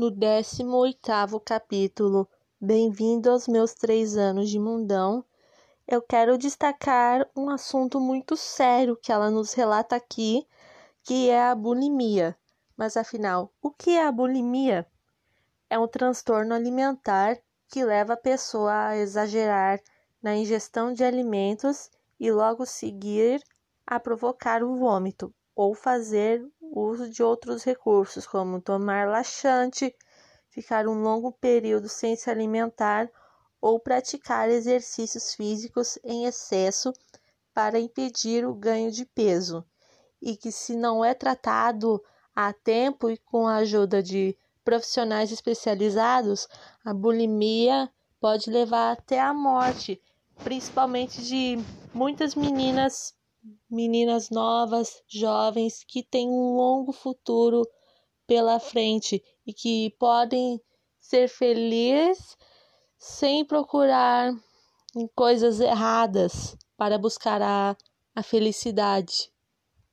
no 18º capítulo. Bem-vindo aos meus três anos de mundão. Eu quero destacar um assunto muito sério que ela nos relata aqui, que é a bulimia. Mas afinal, o que é a bulimia? É um transtorno alimentar que leva a pessoa a exagerar na ingestão de alimentos e logo seguir a provocar o vômito ou fazer uso de outros recursos, como tomar laxante, ficar um longo período sem se alimentar ou praticar exercícios físicos em excesso para impedir o ganho de peso, e que, se não é tratado a tempo e com a ajuda de profissionais especializados, a bulimia pode levar até a morte, principalmente de muitas meninas meninas novas, jovens que têm um longo futuro pela frente e que podem ser felizes sem procurar coisas erradas para buscar a, a felicidade.